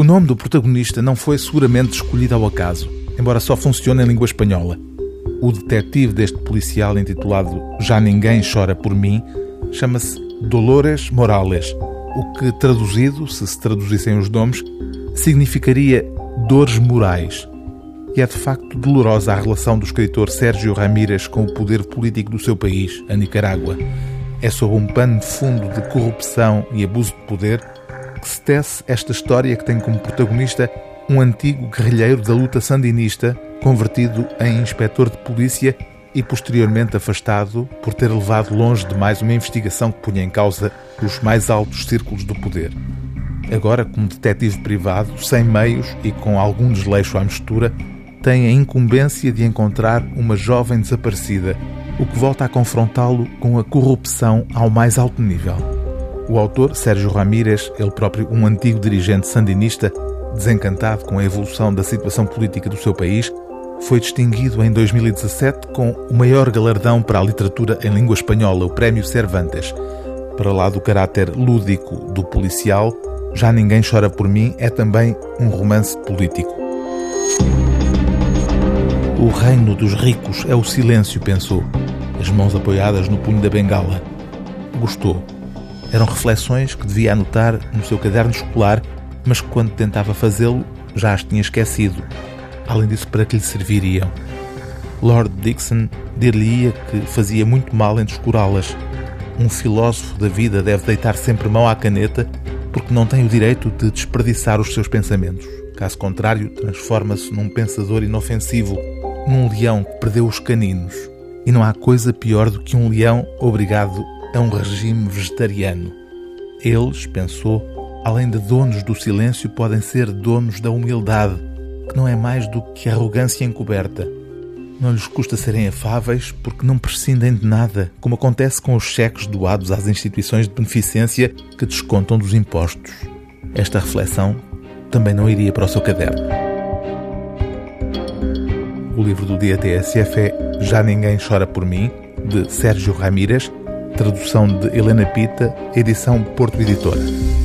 O nome do protagonista não foi seguramente escolhido ao acaso, embora só funcione em língua espanhola. O detetive deste policial intitulado Já Ninguém Chora por Mim chama-se Dolores Morales, o que traduzido, se se traduzissem os nomes, significaria Dores Morais. E é de facto dolorosa a relação do escritor Sérgio Ramírez com o poder político do seu país, a Nicarágua. É sob um pano de fundo de corrupção e abuso de poder que se tece esta história que tem como protagonista um antigo guerrilheiro da luta sandinista, convertido em inspetor de polícia e posteriormente afastado por ter levado longe demais uma investigação que punha em causa os mais altos círculos do poder. Agora, como detetive privado, sem meios e com algum desleixo à mistura, tem a incumbência de encontrar uma jovem desaparecida, o que volta a confrontá-lo com a corrupção ao mais alto nível. O autor, Sérgio Ramírez, ele próprio um antigo dirigente sandinista, desencantado com a evolução da situação política do seu país, foi distinguido em 2017 com o maior galardão para a literatura em língua espanhola, o Prémio Cervantes. Para lá do caráter lúdico do policial, Já Ninguém Chora por Mim é também um romance político. O reino dos ricos é o silêncio, pensou, as mãos apoiadas no punho da bengala. Gostou eram reflexões que devia anotar no seu caderno escolar, mas que quando tentava fazê-lo já as tinha esquecido. Além disso, para que lhe serviriam? Lord Dixon dir-lhe-ia que fazia muito mal em descurá-las. Um filósofo da vida deve deitar sempre mão à caneta porque não tem o direito de desperdiçar os seus pensamentos. Caso contrário, transforma-se num pensador inofensivo, num leão que perdeu os caninos. E não há coisa pior do que um leão obrigado é um regime vegetariano. Eles, pensou, além de donos do silêncio, podem ser donos da humildade, que não é mais do que arrogância encoberta. Não lhes custa serem afáveis porque não prescindem de nada, como acontece com os cheques doados às instituições de beneficência que descontam dos impostos. Esta reflexão também não iria para o seu caderno. O livro do dia TSF é Já Ninguém Chora por Mim, de Sérgio Ramírez, tradução de Helena Pita, edição Porto Editora.